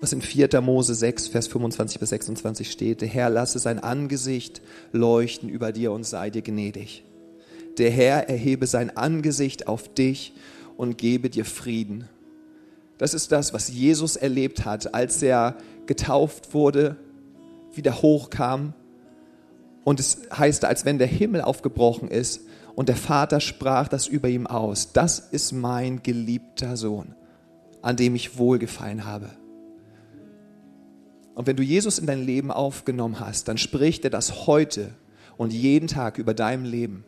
was in 4. Mose 6, Vers 25 bis 26 steht. Der Herr lasse sein Angesicht leuchten über dir und sei dir gnädig. Der Herr erhebe sein Angesicht auf dich und gebe dir Frieden. Das ist das, was Jesus erlebt hat, als er getauft wurde, wieder hochkam. Und es heißt, als wenn der Himmel aufgebrochen ist und der Vater sprach das über ihm aus. Das ist mein geliebter Sohn, an dem ich wohlgefallen habe. Und wenn du Jesus in dein Leben aufgenommen hast, dann spricht er das heute und jeden Tag über deinem Leben.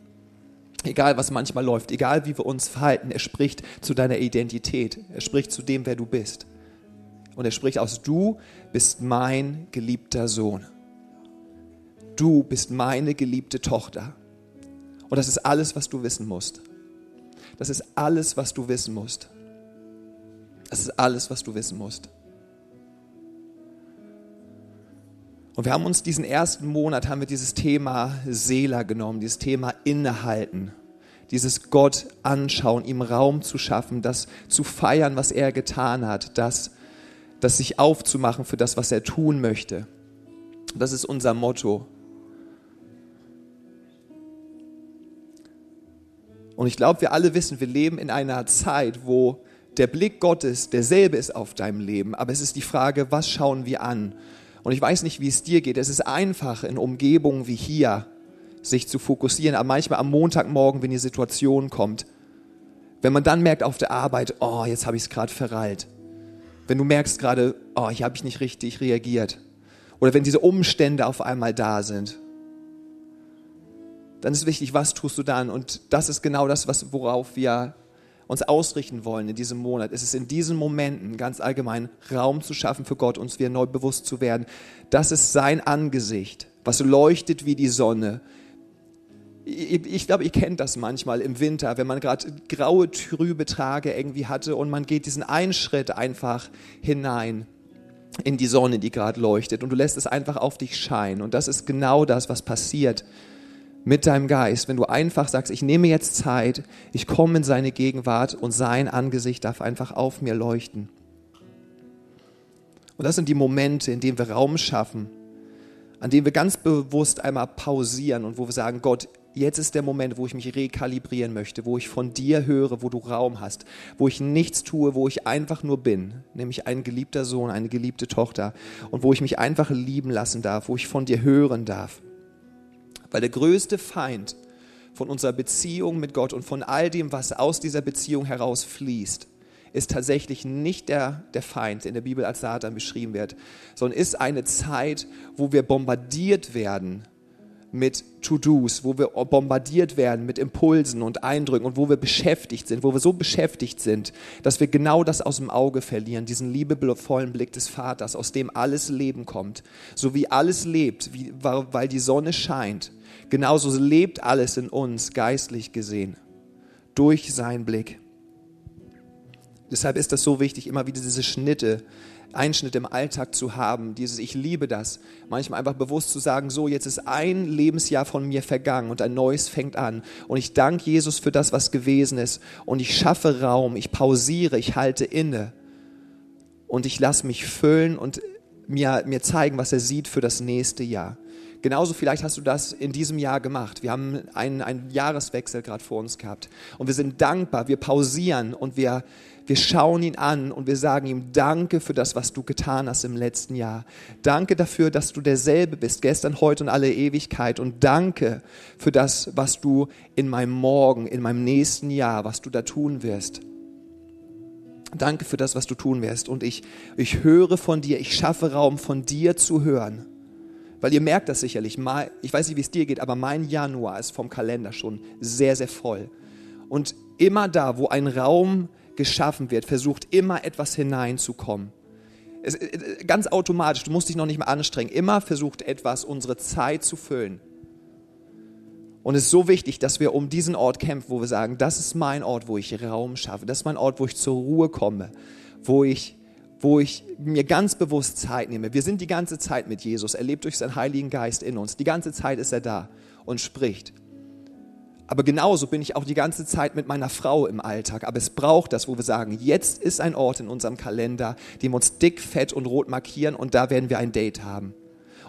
Egal, was manchmal läuft, egal, wie wir uns verhalten, er spricht zu deiner Identität. Er spricht zu dem, wer du bist. Und er spricht aus, du bist mein geliebter Sohn. Du bist meine geliebte Tochter. Und das ist alles, was du wissen musst. Das ist alles, was du wissen musst. Das ist alles, was du wissen musst. Und wir haben uns diesen ersten Monat, haben wir dieses Thema Seela genommen, dieses Thema Innehalten, dieses Gott anschauen, ihm Raum zu schaffen, das zu feiern, was er getan hat, das, das sich aufzumachen für das, was er tun möchte. Das ist unser Motto. Und ich glaube, wir alle wissen, wir leben in einer Zeit, wo der Blick Gottes derselbe ist auf deinem Leben, aber es ist die Frage, was schauen wir an? Und ich weiß nicht, wie es dir geht. Es ist einfach in Umgebungen wie hier sich zu fokussieren, aber manchmal am Montagmorgen, wenn die Situation kommt, wenn man dann merkt auf der Arbeit, oh, jetzt habe ich es gerade verrallt. Wenn du merkst gerade, oh, hier habe ich nicht richtig reagiert. Oder wenn diese Umstände auf einmal da sind. Dann ist wichtig, was tust du dann? Und das ist genau das, was, worauf wir uns ausrichten wollen in diesem Monat, ist es in diesen Momenten ganz allgemein Raum zu schaffen für Gott, uns wieder neu bewusst zu werden. Das ist sein Angesicht, was leuchtet wie die Sonne. Ich, ich glaube, ihr kennt das manchmal im Winter, wenn man gerade graue, trübe Tage irgendwie hatte und man geht diesen einen Schritt einfach hinein in die Sonne, die gerade leuchtet und du lässt es einfach auf dich scheinen. Und das ist genau das, was passiert mit deinem Geist, wenn du einfach sagst, ich nehme jetzt Zeit, ich komme in seine Gegenwart und sein Angesicht darf einfach auf mir leuchten. Und das sind die Momente, in denen wir Raum schaffen, an denen wir ganz bewusst einmal pausieren und wo wir sagen, Gott, jetzt ist der Moment, wo ich mich rekalibrieren möchte, wo ich von dir höre, wo du Raum hast, wo ich nichts tue, wo ich einfach nur bin, nämlich ein geliebter Sohn, eine geliebte Tochter und wo ich mich einfach lieben lassen darf, wo ich von dir hören darf. Weil der größte Feind von unserer Beziehung mit Gott und von all dem, was aus dieser Beziehung herausfließt, ist tatsächlich nicht der, der Feind, der in der Bibel als Satan beschrieben wird, sondern ist eine Zeit, wo wir bombardiert werden mit To-Dos, wo wir bombardiert werden mit Impulsen und Eindrücken und wo wir beschäftigt sind, wo wir so beschäftigt sind, dass wir genau das aus dem Auge verlieren, diesen liebevollen Blick des Vaters, aus dem alles Leben kommt. So wie alles lebt, wie, weil die Sonne scheint, genauso lebt alles in uns, geistlich gesehen, durch seinen Blick. Deshalb ist das so wichtig, immer wieder diese Schnitte Einschnitt im Alltag zu haben, dieses Ich liebe das, manchmal einfach bewusst zu sagen, so jetzt ist ein Lebensjahr von mir vergangen und ein neues fängt an und ich danke Jesus für das, was gewesen ist und ich schaffe Raum, ich pausiere, ich halte inne und ich lasse mich füllen und mir, mir zeigen, was er sieht für das nächste Jahr. Genauso vielleicht hast du das in diesem Jahr gemacht. Wir haben einen, einen Jahreswechsel gerade vor uns gehabt und wir sind dankbar, wir pausieren und wir, wir schauen ihn an und wir sagen ihm Danke für das, was du getan hast im letzten Jahr. Danke dafür, dass du derselbe bist, gestern, heute und alle Ewigkeit. Und danke für das, was du in meinem Morgen, in meinem nächsten Jahr, was du da tun wirst. Danke für das, was du tun wirst. Und ich, ich höre von dir, ich schaffe Raum von dir zu hören. Weil ihr merkt das sicherlich. Ich weiß nicht, wie es dir geht, aber mein Januar ist vom Kalender schon sehr, sehr voll. Und immer da, wo ein Raum geschaffen wird, versucht immer etwas hineinzukommen. Es, äh, ganz automatisch, du musst dich noch nicht mal anstrengen, immer versucht etwas unsere Zeit zu füllen. Und es ist so wichtig, dass wir um diesen Ort kämpfen, wo wir sagen, das ist mein Ort, wo ich Raum schaffe, das ist mein Ort, wo ich zur Ruhe komme, wo ich, wo ich mir ganz bewusst Zeit nehme. Wir sind die ganze Zeit mit Jesus, er lebt durch seinen Heiligen Geist in uns. Die ganze Zeit ist er da und spricht. Aber genauso bin ich auch die ganze Zeit mit meiner Frau im Alltag. Aber es braucht das, wo wir sagen, jetzt ist ein Ort in unserem Kalender, den wir uns dick, fett und rot markieren und da werden wir ein Date haben.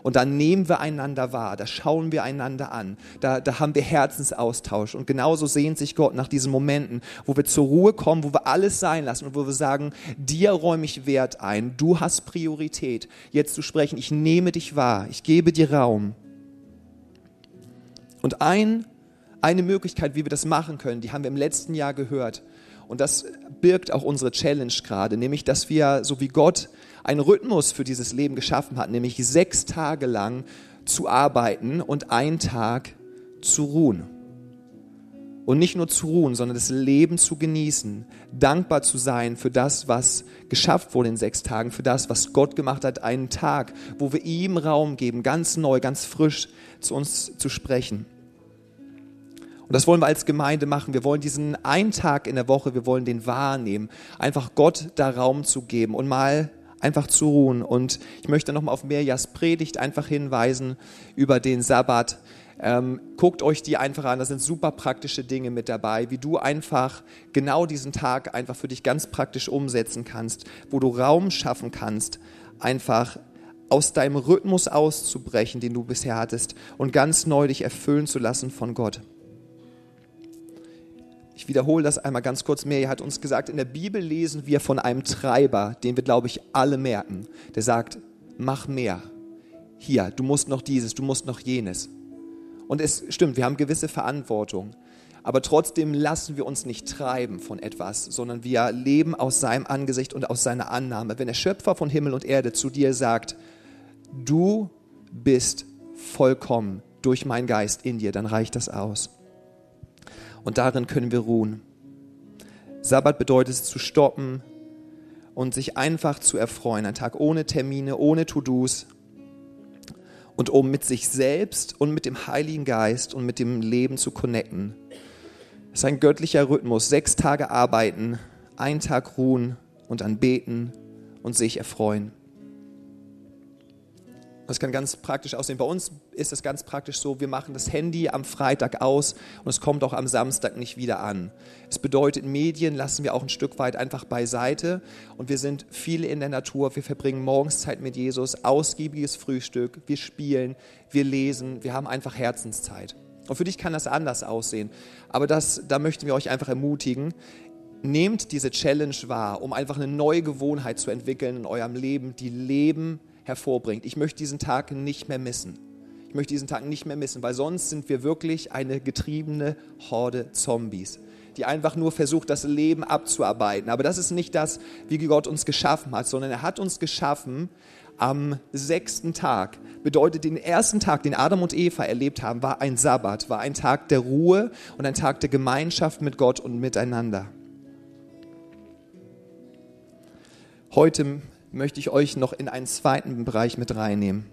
Und da nehmen wir einander wahr, da schauen wir einander an, da, da haben wir Herzensaustausch. Und genauso sehnt sich Gott nach diesen Momenten, wo wir zur Ruhe kommen, wo wir alles sein lassen und wo wir sagen, dir räume ich Wert ein, du hast Priorität, jetzt zu sprechen, ich nehme dich wahr, ich gebe dir Raum. Und ein, eine Möglichkeit, wie wir das machen können, die haben wir im letzten Jahr gehört. Und das birgt auch unsere Challenge gerade, nämlich dass wir, so wie Gott einen Rhythmus für dieses Leben geschaffen hat, nämlich sechs Tage lang zu arbeiten und einen Tag zu ruhen. Und nicht nur zu ruhen, sondern das Leben zu genießen, dankbar zu sein für das, was geschafft wurde in sechs Tagen, für das, was Gott gemacht hat, einen Tag, wo wir ihm Raum geben, ganz neu, ganz frisch zu uns zu sprechen. Und das wollen wir als Gemeinde machen. Wir wollen diesen einen Tag in der Woche, wir wollen den wahrnehmen, einfach Gott da Raum zu geben und mal einfach zu ruhen. Und ich möchte nochmal auf Mirjas Predigt einfach hinweisen über den Sabbat. Ähm, guckt euch die einfach an, da sind super praktische Dinge mit dabei, wie du einfach genau diesen Tag einfach für dich ganz praktisch umsetzen kannst, wo du Raum schaffen kannst, einfach aus deinem Rhythmus auszubrechen, den du bisher hattest, und ganz neu dich erfüllen zu lassen von Gott. Ich wiederhole das einmal ganz kurz mehr. Er hat uns gesagt, in der Bibel lesen wir von einem Treiber, den wir, glaube ich, alle merken. Der sagt, mach mehr. Hier, du musst noch dieses, du musst noch jenes. Und es stimmt, wir haben gewisse Verantwortung. Aber trotzdem lassen wir uns nicht treiben von etwas, sondern wir leben aus seinem Angesicht und aus seiner Annahme. Wenn der Schöpfer von Himmel und Erde zu dir sagt, du bist vollkommen durch meinen Geist in dir, dann reicht das aus und darin können wir ruhen. Sabbat bedeutet es zu stoppen und sich einfach zu erfreuen. Ein Tag ohne Termine, ohne To-Dos und um mit sich selbst und mit dem Heiligen Geist und mit dem Leben zu connecten. Es ist ein göttlicher Rhythmus. Sechs Tage arbeiten, ein Tag ruhen und dann beten und sich erfreuen. Das kann ganz praktisch aussehen. Bei uns ist es ganz praktisch so, wir machen das Handy am Freitag aus und es kommt auch am Samstag nicht wieder an. Es bedeutet, Medien lassen wir auch ein Stück weit einfach beiseite und wir sind viele in der Natur. Wir verbringen morgens Zeit mit Jesus, ausgiebiges Frühstück, wir spielen, wir lesen, wir haben einfach Herzenszeit. Und für dich kann das anders aussehen. Aber das, da möchten wir euch einfach ermutigen. Nehmt diese Challenge wahr, um einfach eine neue Gewohnheit zu entwickeln in eurem Leben, die Leben hervorbringt. Ich möchte diesen Tag nicht mehr missen. Ich möchte diesen Tag nicht mehr missen, weil sonst sind wir wirklich eine getriebene Horde Zombies, die einfach nur versucht, das Leben abzuarbeiten. Aber das ist nicht das, wie Gott uns geschaffen hat, sondern er hat uns geschaffen am sechsten Tag. Bedeutet, den ersten Tag, den Adam und Eva erlebt haben, war ein Sabbat, war ein Tag der Ruhe und ein Tag der Gemeinschaft mit Gott und miteinander. Heute möchte ich euch noch in einen zweiten Bereich mit reinnehmen.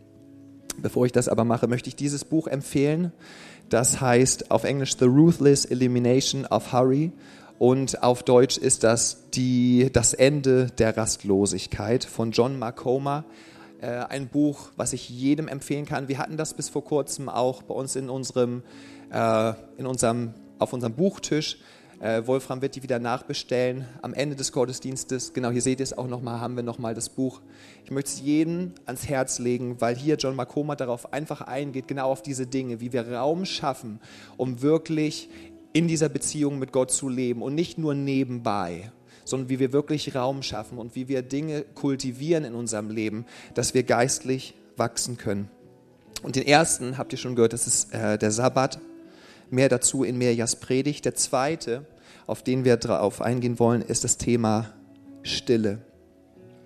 Bevor ich das aber mache, möchte ich dieses Buch empfehlen. Das heißt auf Englisch The Ruthless Elimination of Hurry und auf Deutsch ist das die, das Ende der Rastlosigkeit von John Marcoma. Äh, ein Buch, was ich jedem empfehlen kann. Wir hatten das bis vor kurzem auch bei uns in unserem, äh, in unserem, auf unserem Buchtisch. Äh, Wolfram wird die wieder nachbestellen am Ende des Gottesdienstes. Genau, hier seht ihr es auch nochmal, haben wir nochmal das Buch. Ich möchte es jedem ans Herz legen, weil hier John Makoma darauf einfach eingeht, genau auf diese Dinge, wie wir Raum schaffen, um wirklich in dieser Beziehung mit Gott zu leben und nicht nur nebenbei, sondern wie wir wirklich Raum schaffen und wie wir Dinge kultivieren in unserem Leben, dass wir geistlich wachsen können. Und den ersten habt ihr schon gehört, das ist äh, der Sabbat. Mehr dazu in Mirjas Predigt. Der zweite, auf den wir darauf eingehen wollen, ist das Thema Stille.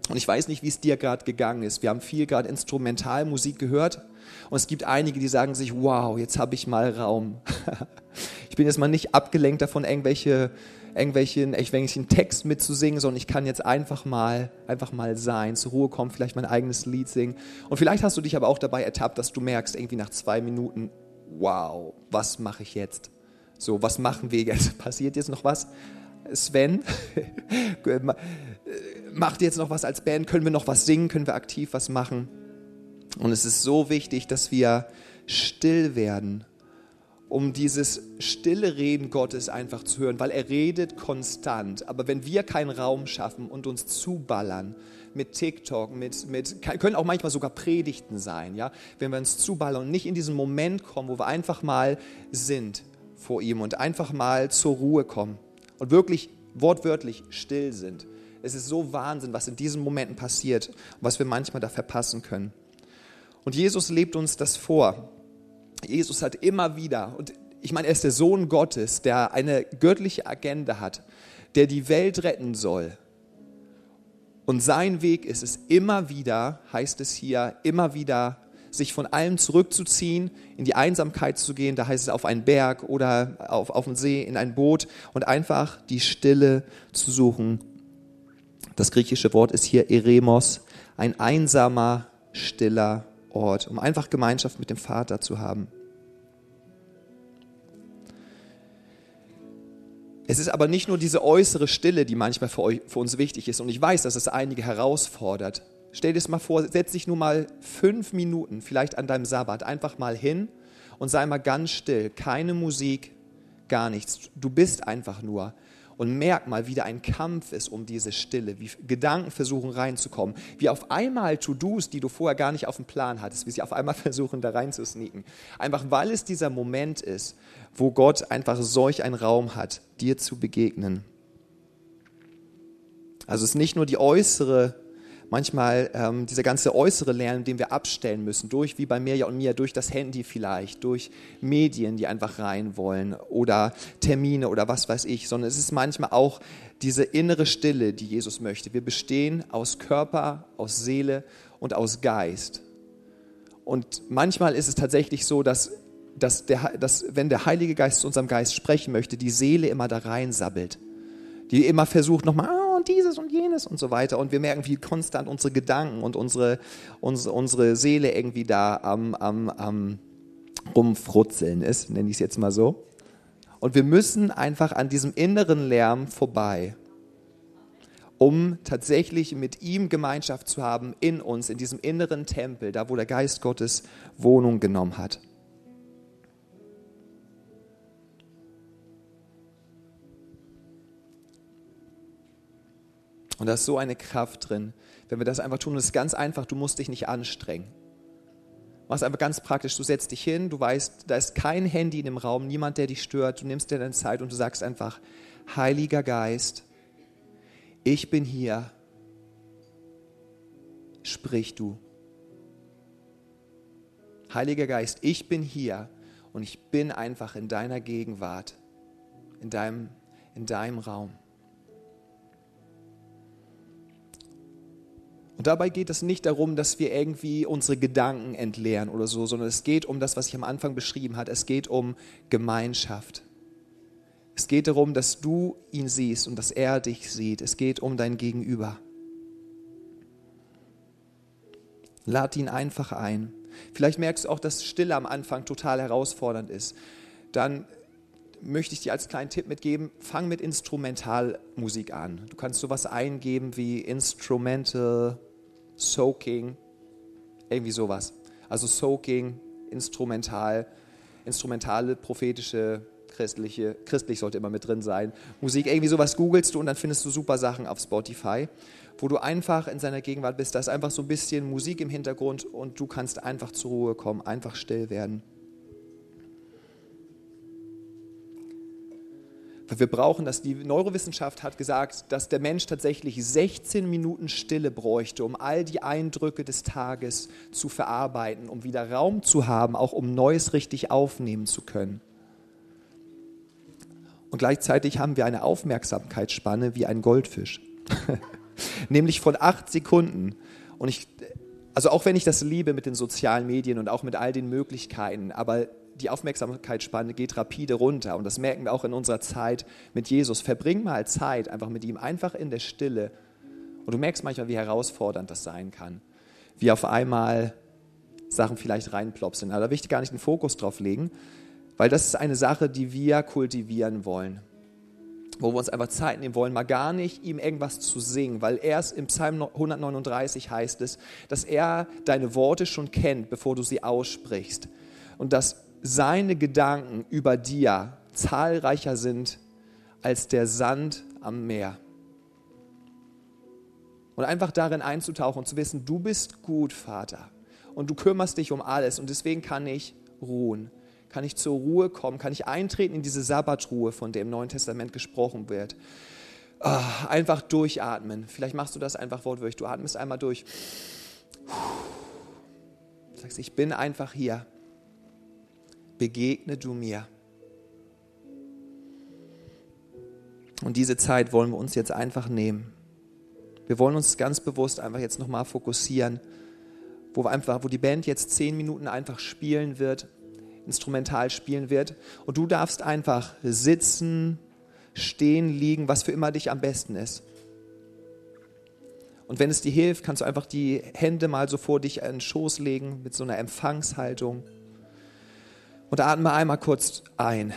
Und ich weiß nicht, wie es dir gerade gegangen ist. Wir haben viel gerade Instrumentalmusik gehört und es gibt einige, die sagen sich, wow, jetzt habe ich mal Raum. ich bin jetzt mal nicht abgelenkt davon, irgendwelche, irgendwelchen, irgendwelchen Text mitzusingen, sondern ich kann jetzt einfach mal, einfach mal sein, zur Ruhe kommen, vielleicht mein eigenes Lied singen. Und vielleicht hast du dich aber auch dabei ertappt, dass du merkst, irgendwie nach zwei Minuten, wow, was mache ich jetzt? So, was machen wir jetzt? Passiert jetzt noch was? Sven, macht jetzt noch was als Band? Können wir noch was singen? Können wir aktiv was machen? Und es ist so wichtig, dass wir still werden, um dieses stille Reden Gottes einfach zu hören, weil er redet konstant. Aber wenn wir keinen Raum schaffen und uns zuballern mit TikTok, mit, mit, können auch manchmal sogar Predigten sein, ja, wenn wir uns zuballern und nicht in diesen Moment kommen, wo wir einfach mal sind vor ihm und einfach mal zur Ruhe kommen und wirklich wortwörtlich still sind. Es ist so Wahnsinn, was in diesen Momenten passiert und was wir manchmal da verpassen können. Und Jesus lebt uns das vor. Jesus hat immer wieder, und ich meine, er ist der Sohn Gottes, der eine göttliche Agenda hat, der die Welt retten soll. Und sein Weg ist es immer wieder, heißt es hier, immer wieder sich von allem zurückzuziehen, in die Einsamkeit zu gehen, da heißt es auf einen Berg oder auf, auf den See, in ein Boot und einfach die Stille zu suchen. Das griechische Wort ist hier Eremos, ein einsamer, stiller Ort, um einfach Gemeinschaft mit dem Vater zu haben. Es ist aber nicht nur diese äußere Stille, die manchmal für, euch, für uns wichtig ist. Und ich weiß, dass es einige herausfordert. Stell dir das mal vor, setz dich nur mal fünf Minuten, vielleicht an deinem Sabbat, einfach mal hin und sei mal ganz still. Keine Musik, gar nichts. Du bist einfach nur und merk mal, wie da ein Kampf ist um diese Stille, wie Gedanken versuchen reinzukommen, wie auf einmal To-Dos, die du vorher gar nicht auf dem Plan hattest, wie sie auf einmal versuchen da reinzusneaken. Einfach weil es dieser Moment ist, wo Gott einfach solch einen Raum hat, dir zu begegnen. Also es ist nicht nur die äußere manchmal ähm, dieser ganze äußere Lernen, den wir abstellen müssen, durch, wie bei Mirja und mir, durch das Handy vielleicht, durch Medien, die einfach rein wollen oder Termine oder was weiß ich, sondern es ist manchmal auch diese innere Stille, die Jesus möchte. Wir bestehen aus Körper, aus Seele und aus Geist. Und manchmal ist es tatsächlich so, dass, dass, der, dass wenn der Heilige Geist zu unserem Geist sprechen möchte, die Seele immer da rein sabbelt. Die immer versucht nochmal, jenes und so weiter. Und wir merken, wie konstant unsere Gedanken und unsere, unsere, unsere Seele irgendwie da am, am, am Rumfrutzeln ist, nenne ich es jetzt mal so. Und wir müssen einfach an diesem inneren Lärm vorbei, um tatsächlich mit ihm Gemeinschaft zu haben in uns, in diesem inneren Tempel, da wo der Geist Gottes Wohnung genommen hat. Und da ist so eine Kraft drin, wenn wir das einfach tun. Das ist ganz einfach, du musst dich nicht anstrengen. Mach es einfach ganz praktisch. Du setzt dich hin, du weißt, da ist kein Handy in dem Raum, niemand, der dich stört. Du nimmst dir deine Zeit und du sagst einfach, Heiliger Geist, ich bin hier. Sprich du. Heiliger Geist, ich bin hier und ich bin einfach in deiner Gegenwart, in deinem, in deinem Raum. Und dabei geht es nicht darum, dass wir irgendwie unsere Gedanken entleeren oder so, sondern es geht um das, was ich am Anfang beschrieben habe. Es geht um Gemeinschaft. Es geht darum, dass du ihn siehst und dass er dich sieht. Es geht um dein Gegenüber. Lad ihn einfach ein. Vielleicht merkst du auch, dass Stille am Anfang total herausfordernd ist. Dann möchte ich dir als kleinen Tipp mitgeben, fang mit Instrumentalmusik an. Du kannst sowas eingeben wie Instrumental, Soaking, irgendwie sowas. Also Soaking, Instrumental, instrumentale, prophetische, christliche, christlich sollte immer mit drin sein. Musik, irgendwie sowas googelst du und dann findest du super Sachen auf Spotify, wo du einfach in seiner Gegenwart bist. Da ist einfach so ein bisschen Musik im Hintergrund und du kannst einfach zur Ruhe kommen, einfach still werden. Wir brauchen das. Die Neurowissenschaft hat gesagt, dass der Mensch tatsächlich 16 Minuten Stille bräuchte, um all die Eindrücke des Tages zu verarbeiten, um wieder Raum zu haben, auch um Neues richtig aufnehmen zu können. Und gleichzeitig haben wir eine Aufmerksamkeitsspanne wie ein Goldfisch. Nämlich von acht Sekunden. Und ich, also auch wenn ich das liebe mit den sozialen Medien und auch mit all den Möglichkeiten, aber die Aufmerksamkeitsspanne geht rapide runter. Und das merken wir auch in unserer Zeit mit Jesus. Verbring mal Zeit einfach mit ihm, einfach in der Stille. Und du merkst manchmal, wie herausfordernd das sein kann. Wie auf einmal Sachen vielleicht reinplopsen. Aber da will ich gar nicht den Fokus drauf legen, weil das ist eine Sache, die wir kultivieren wollen. Wo wir uns einfach Zeit nehmen wollen, mal gar nicht ihm irgendwas zu singen, weil erst im Psalm 139 heißt es, dass er deine Worte schon kennt, bevor du sie aussprichst. Und dass seine Gedanken über dir zahlreicher sind als der Sand am Meer. Und einfach darin einzutauchen und zu wissen, du bist gut, Vater. Und du kümmerst dich um alles. Und deswegen kann ich ruhen. Kann ich zur Ruhe kommen? Kann ich eintreten in diese Sabbatruhe, von der im Neuen Testament gesprochen wird? Oh, einfach durchatmen. Vielleicht machst du das einfach wortwörtlich. Du atmest einmal durch. Du sagst, ich bin einfach hier. Begegne du mir. Und diese Zeit wollen wir uns jetzt einfach nehmen. Wir wollen uns ganz bewusst einfach jetzt nochmal fokussieren, wo, einfach, wo die Band jetzt zehn Minuten einfach spielen wird, instrumental spielen wird. Und du darfst einfach sitzen, stehen, liegen, was für immer dich am besten ist. Und wenn es dir hilft, kannst du einfach die Hände mal so vor dich in den Schoß legen mit so einer Empfangshaltung. Und atme einmal kurz ein.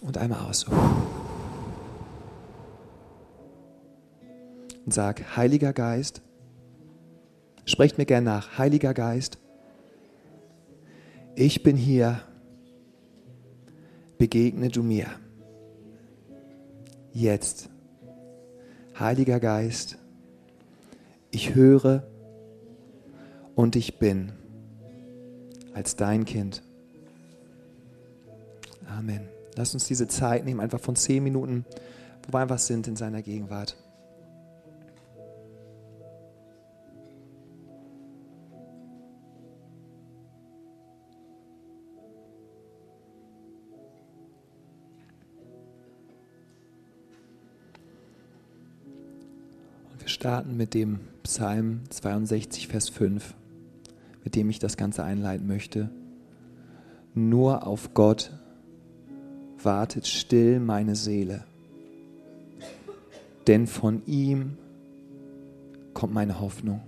Und einmal aus. Und sag, Heiliger Geist, sprecht mir gern nach, Heiliger Geist, ich bin hier, begegne du mir. Jetzt. Heiliger Geist, ich höre und ich bin als dein Kind. Amen. Lass uns diese Zeit nehmen, einfach von zehn Minuten, wo wir einfach sind in seiner Gegenwart. Und wir starten mit dem Psalm 62, Vers 5, mit dem ich das Ganze einleiten möchte. Nur auf Gott wartet still meine Seele, denn von ihm kommt meine Hoffnung.